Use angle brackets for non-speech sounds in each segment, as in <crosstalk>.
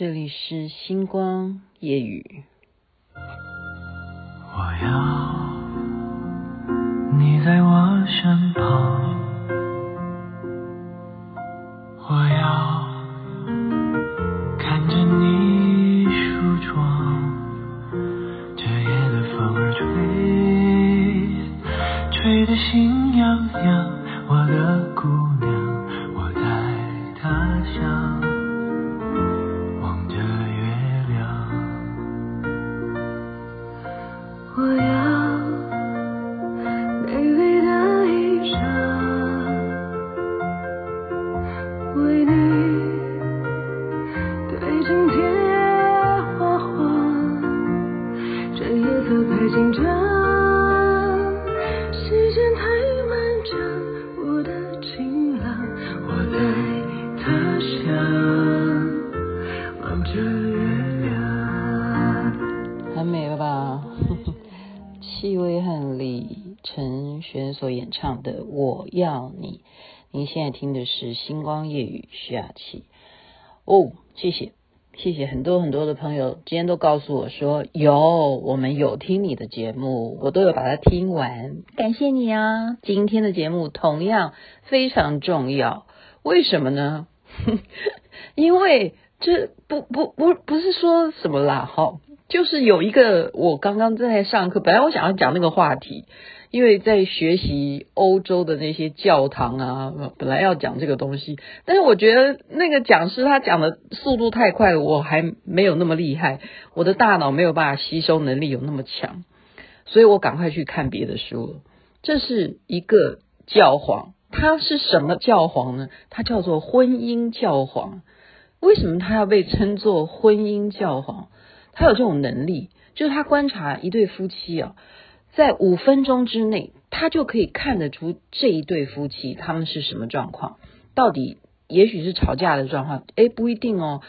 这里是星光夜雨。我要你在我身旁，我要要你》，您现在听的是《星光夜雨》徐雅琪。哦，谢谢，谢谢很多很多的朋友，今天都告诉我说有，我们有听你的节目，我都有把它听完，感谢你啊！今天的节目同样非常重要，为什么呢？<laughs> 因为这不不不不是说什么啦，哈，就是有一个我刚刚正在上课，本来我想要讲那个话题。因为在学习欧洲的那些教堂啊，本来要讲这个东西，但是我觉得那个讲师他讲的速度太快了，我还没有那么厉害，我的大脑没有办法吸收能力有那么强，所以我赶快去看别的书。这是一个教皇，他是什么教皇呢？他叫做婚姻教皇。为什么他要被称作婚姻教皇？他有这种能力，就是他观察一对夫妻啊。在五分钟之内，他就可以看得出这一对夫妻他们是什么状况。到底也许是吵架的状况，诶，不一定哦。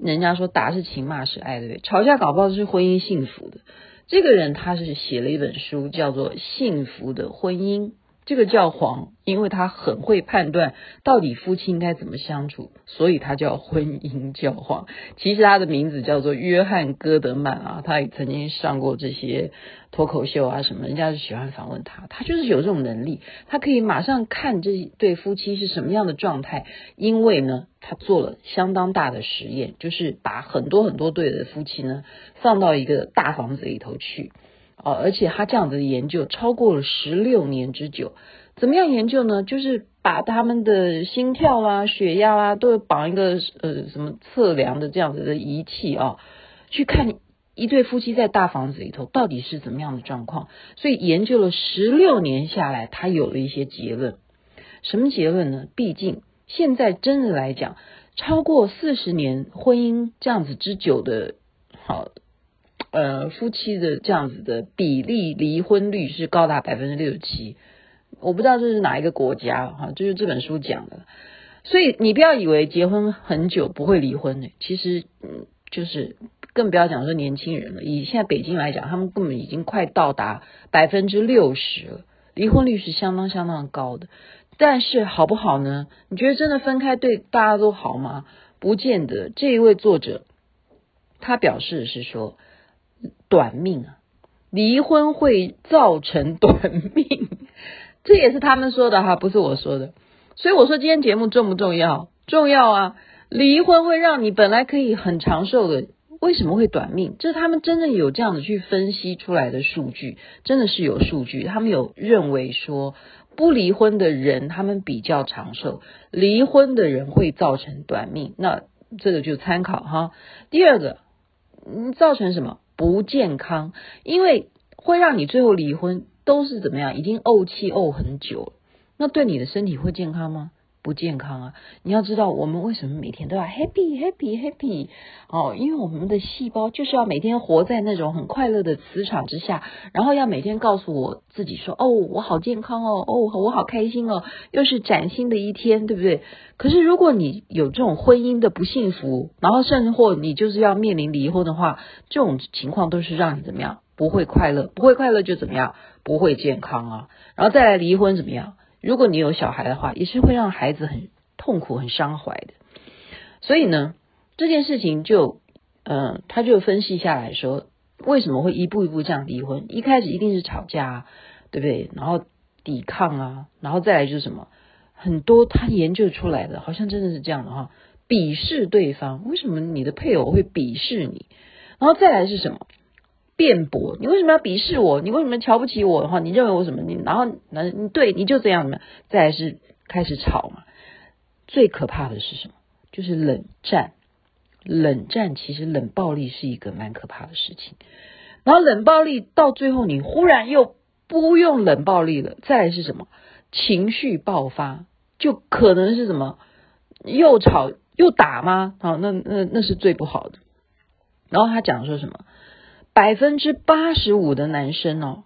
人家说打是情，骂是爱，对不对？吵架搞不好是婚姻幸福的。这个人他是写了一本书，叫做《幸福的婚姻》。这个教皇，因为他很会判断到底夫妻应该怎么相处，所以他叫婚姻教皇。其实他的名字叫做约翰·戈德曼啊，他也曾经上过这些脱口秀啊什么，人家是喜欢访问他。他就是有这种能力，他可以马上看这对夫妻是什么样的状态，因为呢，他做了相当大的实验，就是把很多很多对的夫妻呢放到一个大房子里头去。哦，而且他这样子的研究超过了十六年之久。怎么样研究呢？就是把他们的心跳啦、血压啦，都绑一个呃什么测量的这样子的仪器啊，去看一对夫妻在大房子里头到底是怎么样的状况。所以研究了十六年下来，他有了一些结论。什么结论呢？毕竟现在真的来讲，超过四十年婚姻这样子之久的，好。呃，夫妻的这样子的比例，离婚率是高达百分之六十七。我不知道这是哪一个国家哈，就是这本书讲的。所以你不要以为结婚很久不会离婚的，其实嗯，就是更不要讲说年轻人了。以现在北京来讲，他们根本已经快到达百分之六十了，离婚率是相当相当高的。但是好不好呢？你觉得真的分开对大家都好吗？不见得。这一位作者他表示是说。短命啊，离婚会造成短命，<laughs> 这也是他们说的哈，不是我说的。所以我说今天节目重不重要？重要啊！离婚会让你本来可以很长寿的，为什么会短命？这是他们真正有这样子去分析出来的数据，真的是有数据。他们有认为说，不离婚的人他们比较长寿，离婚的人会造成短命。那这个就参考哈。第二个，嗯，造成什么？不健康，因为会让你最后离婚，都是怎么样？已经怄气怄很久，那对你的身体会健康吗？不健康啊！你要知道，我们为什么每天都要 happy happy happy 哦？因为我们的细胞就是要每天活在那种很快乐的磁场之下，然后要每天告诉我自己说：哦，我好健康哦，哦，我好开心哦，又是崭新的一天，对不对？可是如果你有这种婚姻的不幸福，然后甚至或你就是要面临离婚的话，这种情况都是让你怎么样？不会快乐，不会快乐就怎么样？不会健康啊！然后再来离婚怎么样？如果你有小孩的话，也是会让孩子很痛苦、很伤怀的。所以呢，这件事情就，呃，他就分析下来说，为什么会一步一步这样离婚？一开始一定是吵架，对不对？然后抵抗啊，然后再来就是什么？很多他研究出来的，好像真的是这样的哈，鄙视对方。为什么你的配偶会鄙视你？然后再来是什么？辩驳，你为什么要鄙视我？你为什么瞧不起我的话？你认为我什么？你然后那你对你就这样的，再来是开始吵嘛。最可怕的是什么？就是冷战。冷战其实冷暴力是一个蛮可怕的事情。然后冷暴力到最后，你忽然又不用冷暴力了。再来是什么？情绪爆发，就可能是什么？又吵又打吗？好，那那那是最不好的。然后他讲说什么？百分之八十五的男生哦，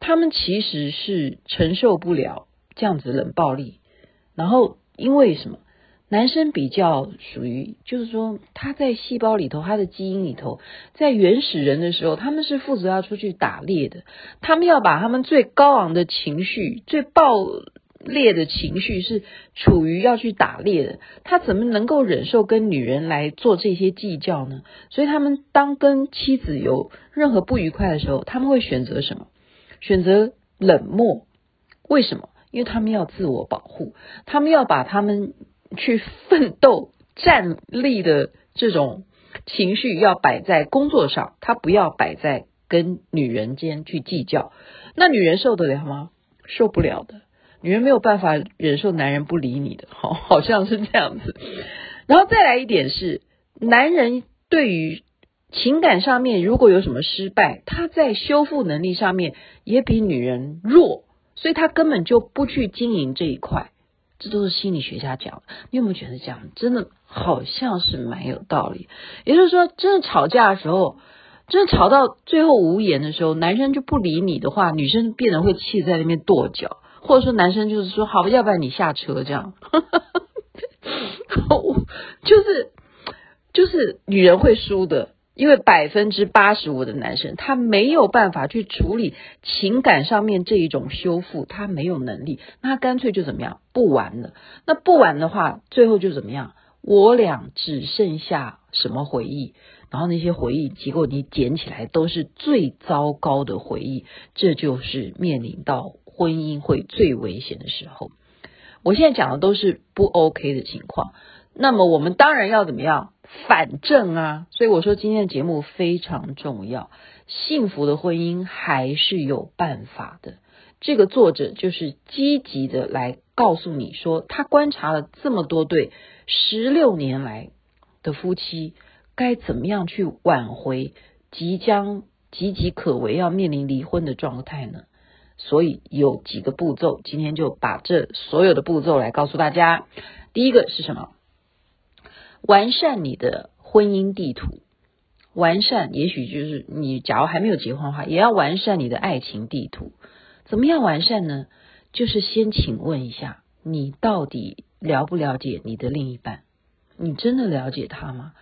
他们其实是承受不了这样子冷暴力。然后因为什么？男生比较属于，就是说他在细胞里头，他的基因里头，在原始人的时候，他们是负责要出去打猎的。他们要把他们最高昂的情绪、最暴猎的情绪是处于要去打猎的。他怎么能够忍受跟女人来做这些计较呢？所以他们当跟妻子有任何不愉快的时候，他们会选择什么？选择冷漠。为什么？因为他们要自我保护，他们要把他们去奋斗、站立的这种情绪要摆在工作上，他不要摆在跟女人间去计较。那女人受得了吗？受不了的。女人没有办法忍受男人不理你的，好，<laughs> 好像是这样子。然后再来一点是，男人对于情感上面如果有什么失败，他在修复能力上面也比女人弱，所以他根本就不去经营这一块。这都是心理学家讲的，你有没有觉得这样真的好像是蛮有道理？也就是说，真的吵架的时候，真的吵到最后无言的时候，男生就不理你的话，女生变得会气在那边跺脚。或者说男生就是说，好，要不然你下车这样，<laughs> 就是就是女人会输的，因为百分之八十五的男生他没有办法去处理情感上面这一种修复，他没有能力，那他干脆就怎么样，不玩了。那不玩的话，最后就怎么样？我俩只剩下什么回忆？然后那些回忆，结果你捡起来都是最糟糕的回忆，这就是面临到。婚姻会最危险的时候，我现在讲的都是不 OK 的情况。那么我们当然要怎么样反正啊？所以我说今天的节目非常重要。幸福的婚姻还是有办法的。这个作者就是积极的来告诉你说，他观察了这么多对十六年来的夫妻，该怎么样去挽回即将岌岌可危要面临离婚的状态呢？所以有几个步骤，今天就把这所有的步骤来告诉大家。第一个是什么？完善你的婚姻地图。完善，也许就是你假如还没有结婚的话，也要完善你的爱情地图。怎么样完善呢？就是先请问一下，你到底了不了解你的另一半？你真的了解他吗？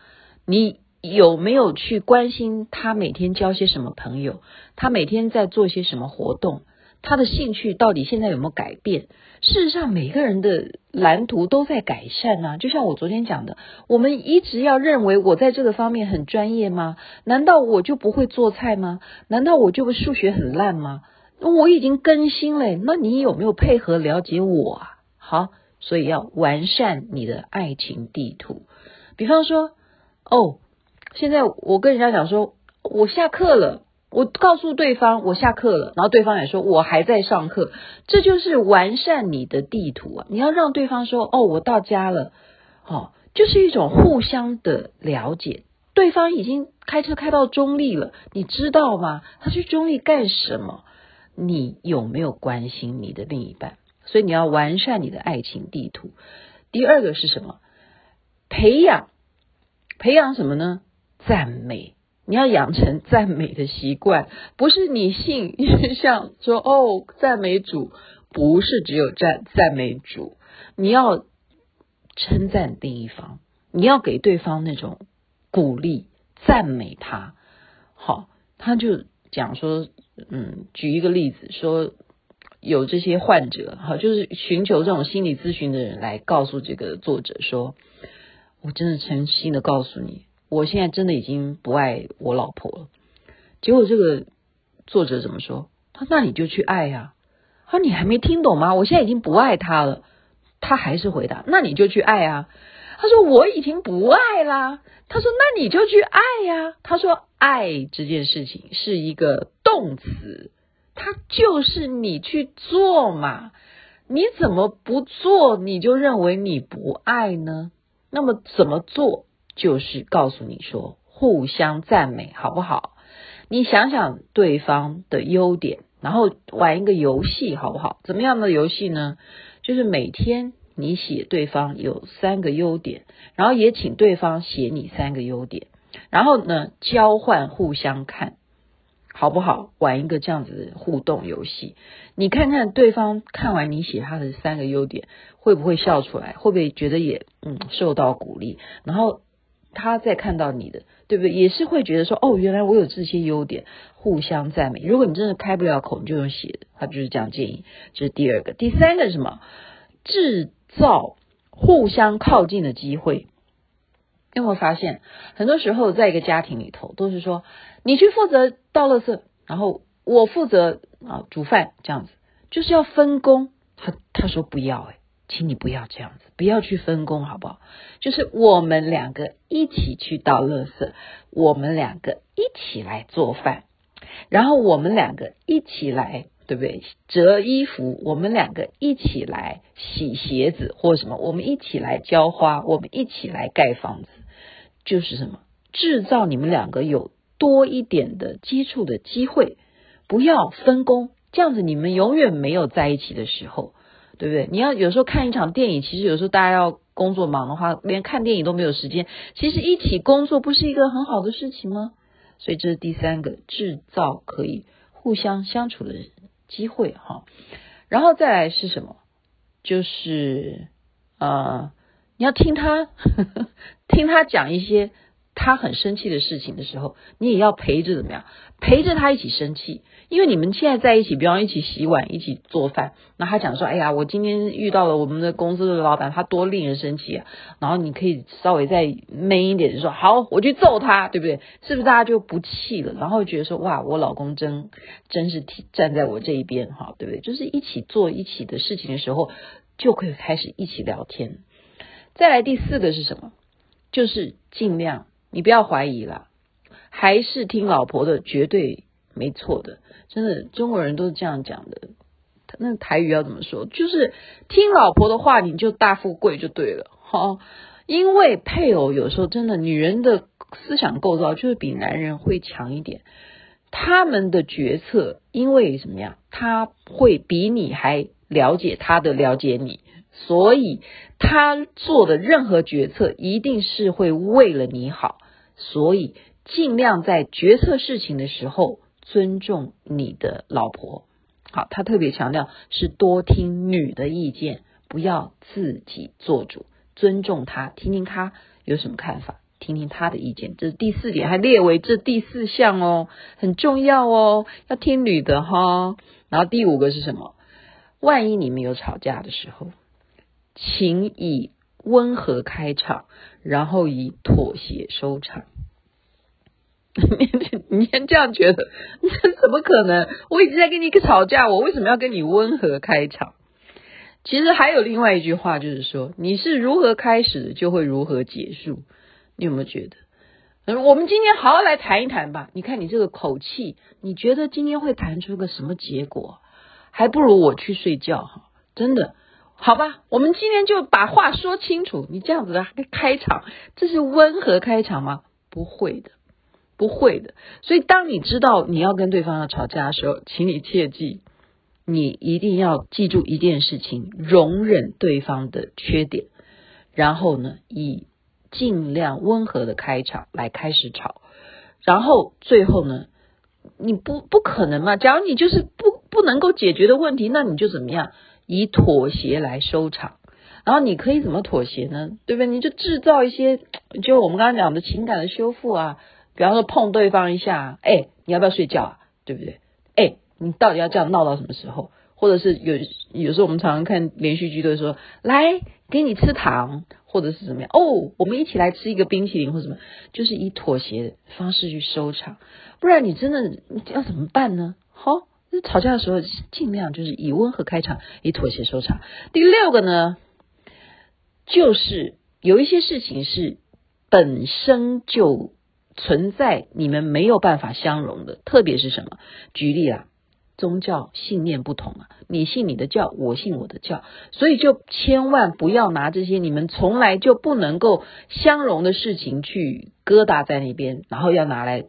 你有没有去关心他每天交些什么朋友？他每天在做些什么活动？他的兴趣到底现在有没有改变？事实上，每个人的蓝图都在改善啊。就像我昨天讲的，我们一直要认为我在这个方面很专业吗？难道我就不会做菜吗？难道我就数学很烂吗？我已经更新了，那你有没有配合了解我啊？好，所以要完善你的爱情地图。比方说，哦，现在我跟人家讲说，我下课了。我告诉对方我下课了，然后对方也说我还在上课，这就是完善你的地图啊！你要让对方说哦，我到家了，哦，就是一种互相的了解。对方已经开车开到中立了，你知道吗？他去中立干什么？你有没有关心你的另一半？所以你要完善你的爱情地图。第二个是什么？培养，培养什么呢？赞美。你要养成赞美的习惯，不是你信 <laughs> 像说哦，赞美主，不是只有赞赞美主，你要称赞另一方，你要给对方那种鼓励，赞美他。好，他就讲说，嗯，举一个例子，说有这些患者，哈，就是寻求这种心理咨询的人来告诉这个作者说，我真的诚心的告诉你，我现在真的已经不爱我老婆了。结果这个作者怎么说？他说：“那你就去爱呀。”他说：“你还没听懂吗？我现在已经不爱他了。”他还是回答：“那你就去爱啊。”他说：“我已经不爱啦。”他说：“那你就去爱呀。”他说：“爱这件事情是一个动词，它就是你去做嘛。你怎么不做，你就认为你不爱呢？那么怎么做？就是告诉你说，互相赞美，好不好？你想想对方的优点，然后玩一个游戏，好不好？怎么样的游戏呢？就是每天。”你写对方有三个优点，然后也请对方写你三个优点，然后呢，交换互相看，好不好？玩一个这样子的互动游戏，你看看对方看完你写他的三个优点，会不会笑出来？会不会觉得也嗯受到鼓励？然后他再看到你的，对不对？也是会觉得说哦，原来我有这些优点，互相赞美。如果你真的开不了口，你就用写的。他就是这样建议。这是第二个，第三个是什么？制造互相靠近的机会，有没有发现，很多时候在一个家庭里头，都是说你去负责倒垃圾，然后我负责啊煮饭，这样子就是要分工。他他说不要哎，请你不要这样子，不要去分工好不好？就是我们两个一起去倒垃圾，我们两个一起来做饭，然后我们两个一起来。对不对？折衣服，我们两个一起来洗鞋子，或什么，我们一起来浇花，我们一起来盖房子，就是什么，制造你们两个有多一点的接触的机会，不要分工，这样子你们永远没有在一起的时候，对不对？你要有时候看一场电影，其实有时候大家要工作忙的话，连看电影都没有时间，其实一起工作不是一个很好的事情吗？所以这是第三个，制造可以互相相处的。机会哈，然后再来是什么？就是呃，你要听他呵呵 <laughs> 听他讲一些他很生气的事情的时候，你也要陪着怎么样？陪着他一起生气。因为你们现在在一起，比方一起洗碗、一起做饭，那他讲说：“哎呀，我今天遇到了我们的公司的老板，他多令人生气啊！”然后你可以稍微再 man 一点，就说：“好，我去揍他，对不对？”是不是大家就不气了？然后觉得说：“哇，我老公真真是站在我这一边，哈，对不对？”就是一起做一起的事情的时候，就可以开始一起聊天。再来第四个是什么？就是尽量你不要怀疑啦，还是听老婆的，绝对没错的。真的，中国人都是这样讲的。那台语要怎么说？就是听老婆的话，你就大富贵就对了。哈，因为配偶有时候真的，女人的思想构造就是比男人会强一点。他们的决策，因为什么样？他会比你还了解他的了解你，所以他做的任何决策一定是会为了你好。所以尽量在决策事情的时候。尊重你的老婆，好，他特别强调是多听女的意见，不要自己做主，尊重她，听听她有什么看法，听听她的意见，这是第四点，还列为这第四项哦，很重要哦，要听女的哈。然后第五个是什么？万一你们有吵架的时候，请以温和开场，然后以妥协收场。<laughs> 你你先这样觉得，这怎么可能？我一直在跟你吵架，我为什么要跟你温和开场？其实还有另外一句话，就是说你是如何开始的，就会如何结束。你有没有觉得？我们今天好好来谈一谈吧。你看你这个口气，你觉得今天会谈出个什么结果？还不如我去睡觉哈，真的。好吧，我们今天就把话说清楚。你这样子的开场，这是温和开场吗？不会的。不会的，所以当你知道你要跟对方要吵架的时候，请你切记，你一定要记住一件事情：容忍对方的缺点，然后呢，以尽量温和的开场来开始吵，然后最后呢，你不不可能嘛？假如你就是不不能够解决的问题，那你就怎么样？以妥协来收场，然后你可以怎么妥协呢？对不对？你就制造一些，就我们刚刚讲的情感的修复啊。比方说碰对方一下，哎，你要不要睡觉啊？对不对？哎，你到底要这样闹到什么时候？或者是有有时候我们常常看连续剧都说，来给你吃糖，或者是怎么样？哦，我们一起来吃一个冰淇淋或什么，就是以妥协方式去收场。不然你真的要怎么办呢？好，吵架的时候尽量就是以温和开场，以妥协收场。第六个呢，就是有一些事情是本身就存在你们没有办法相容的，特别是什么？举例啦。宗教信念不同啊，你信你的教，我信我的教，所以就千万不要拿这些你们从来就不能够相容的事情去疙瘩在那边，然后要拿来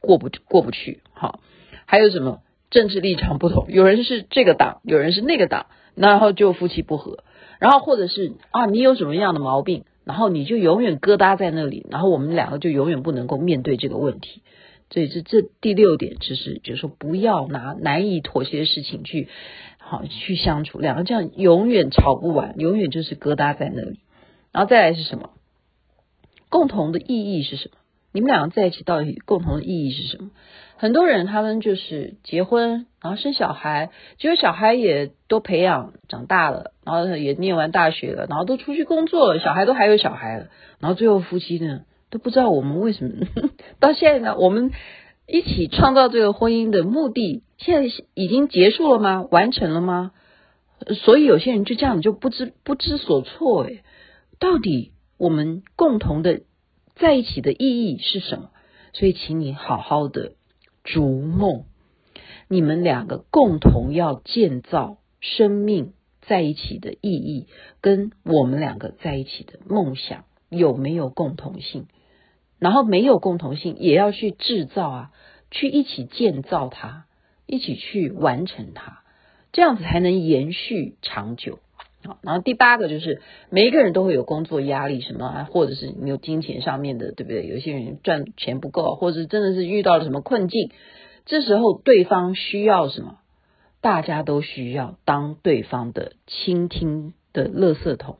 过不过不去。好，还有什么政治立场不同，有人是这个党，有人是那个党，然后就夫妻不和，然后或者是啊，你有什么样的毛病，然后你就永远疙瘩在那里，然后我们两个就永远不能够面对这个问题。所以这这第六点就是，就是说不要拿难以妥协的事情去好去相处，两个这样永远吵不完，永远就是疙瘩在那里。然后再来是什么？共同的意义是什么？你们两个在一起到底共同的意义是什么？很多人他们就是结婚，然后生小孩，结果小孩也都培养长大了，然后也念完大学了，然后都出去工作了，小孩都还有小孩了，然后最后夫妻呢？都不知道我们为什么 <laughs> 到现在呢？我们一起创造这个婚姻的目的，现在已经结束了吗？完成了吗？所以有些人就这样就不知不知所措诶，到底我们共同的在一起的意义是什么？所以请你好好的逐梦，你们两个共同要建造生命在一起的意义，跟我们两个在一起的梦想有没有共同性？然后没有共同性，也要去制造啊，去一起建造它，一起去完成它，这样子才能延续长久。然后第八个就是每一个人都会有工作压力，什么啊，或者是你有金钱上面的，对不对？有些人赚钱不够，或者是真的是遇到了什么困境，这时候对方需要什么？大家都需要当对方的倾听的垃圾桶，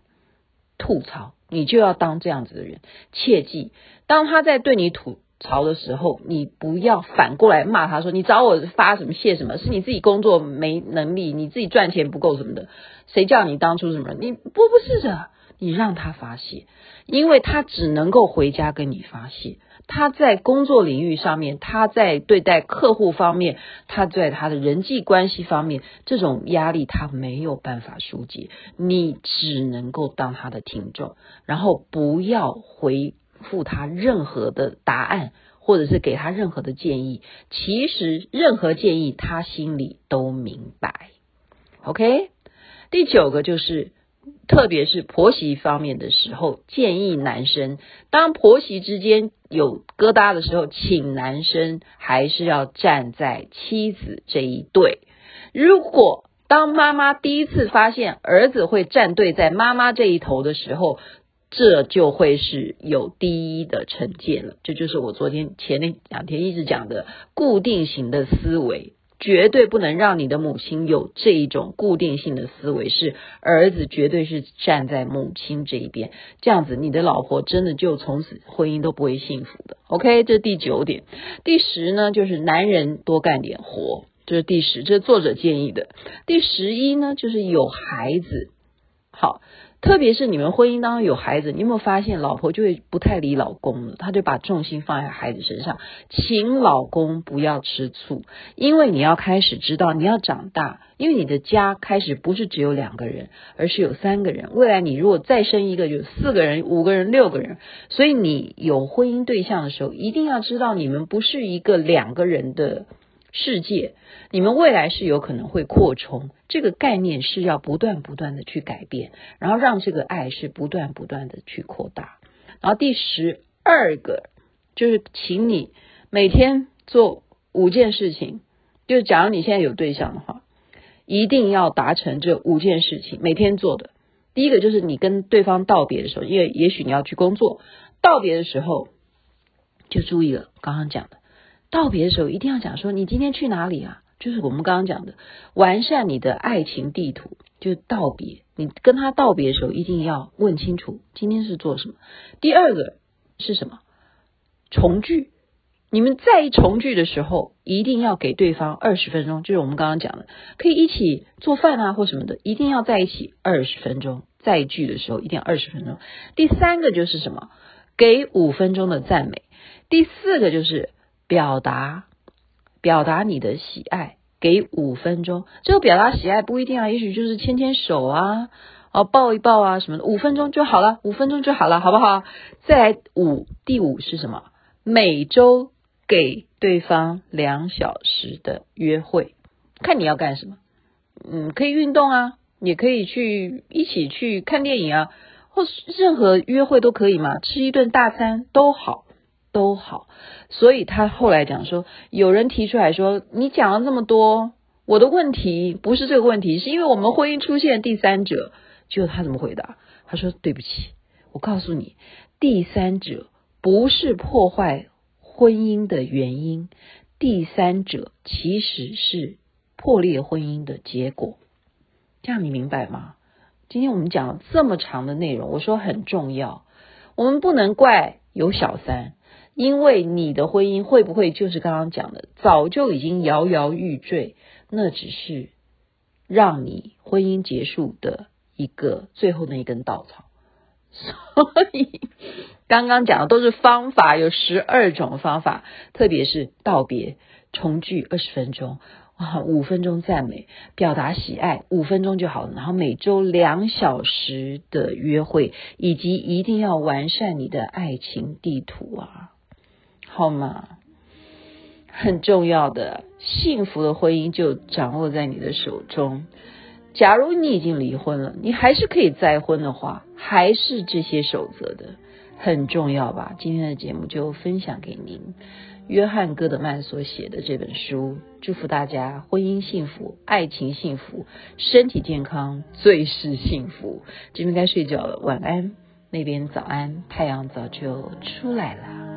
吐槽。你就要当这样子的人，切记，当他在对你吐槽的时候，你不要反过来骂他说：“你找我发什么泄什么？是你自己工作没能力，你自己赚钱不够什么的，谁叫你当初什么？你不不是的，你让他发泄，因为他只能够回家跟你发泄。”他在工作领域上面，他在对待客户方面，他在他的人际关系方面，这种压力他没有办法疏解。你只能够当他的听众，然后不要回付他任何的答案，或者是给他任何的建议。其实任何建议他心里都明白。OK，第九个就是。特别是婆媳方面的时候，建议男生，当婆媳之间有疙瘩的时候，请男生还是要站在妻子这一队。如果当妈妈第一次发现儿子会站队在妈妈这一头的时候，这就会是有第一的成见了。这就是我昨天前那两天一直讲的固定型的思维。绝对不能让你的母亲有这一种固定性的思维，是儿子绝对是站在母亲这一边，这样子你的老婆真的就从此婚姻都不会幸福的。OK，这是第九点。第十呢，就是男人多干点活，这是第十，这是作者建议的。第十一呢，就是有孩子，好。特别是你们婚姻当中有孩子，你有没有发现老婆就会不太理老公了？她就把重心放在孩子身上。请老公不要吃醋，因为你要开始知道你要长大，因为你的家开始不是只有两个人，而是有三个人。未来你如果再生一个，就四个人、五个人、六个人。所以你有婚姻对象的时候，一定要知道你们不是一个两个人的世界。你们未来是有可能会扩充，这个概念是要不断不断的去改变，然后让这个爱是不断不断的去扩大。然后第十二个就是，请你每天做五件事情，就假如你现在有对象的话，一定要达成这五件事情，每天做的。第一个就是你跟对方道别的时候，因为也许你要去工作，道别的时候就注意了，刚刚讲的，道别的时候一定要讲说你今天去哪里啊？就是我们刚刚讲的，完善你的爱情地图，就是道别。你跟他道别的时候，一定要问清楚今天是做什么。第二个是什么？重聚。你们再重聚的时候，一定要给对方二十分钟，就是我们刚刚讲的，可以一起做饭啊或什么的，一定要在一起二十分钟。再聚的时候一定要二十分钟。第三个就是什么？给五分钟的赞美。第四个就是表达，表达你的喜爱，给五分钟。这个表达喜爱不一定啊，也许就是牵牵手啊，哦抱一抱啊什么的，五分钟就好了，五分钟就好了，好不好？再来五，第五是什么？每周给对方两小时的约会，看你要干什么。嗯，可以运动啊。也可以去一起去看电影啊，或任何约会都可以嘛，吃一顿大餐都好，都好。所以他后来讲说，有人提出来说，你讲了这么多，我的问题不是这个问题，是因为我们婚姻出现第三者。就他怎么回答？他说：“对不起，我告诉你，第三者不是破坏婚姻的原因，第三者其实是破裂婚姻的结果。”这样你明白吗？今天我们讲了这么长的内容，我说很重要。我们不能怪有小三，因为你的婚姻会不会就是刚刚讲的，早就已经摇摇欲坠，那只是让你婚姻结束的一个最后那一根稻草。<laughs> 所以刚刚讲的都是方法，有十二种方法，特别是道别、重聚二十分钟。啊，五分钟赞美，表达喜爱，五分钟就好了。然后每周两小时的约会，以及一定要完善你的爱情地图啊，好吗？很重要的，幸福的婚姻就掌握在你的手中。假如你已经离婚了，你还是可以再婚的话，还是这些守则的，很重要吧？今天的节目就分享给您。约翰·戈德曼所写的这本书，祝福大家婚姻幸福、爱情幸福、身体健康，最是幸福。这边该睡觉了，晚安。那边早安，太阳早就出来了。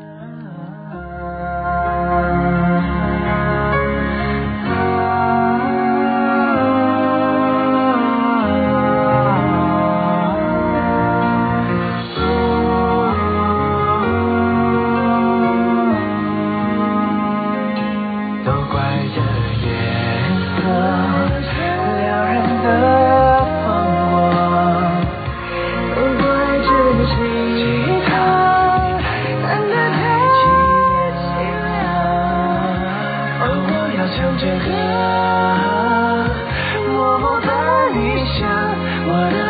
啊我不怕你想我的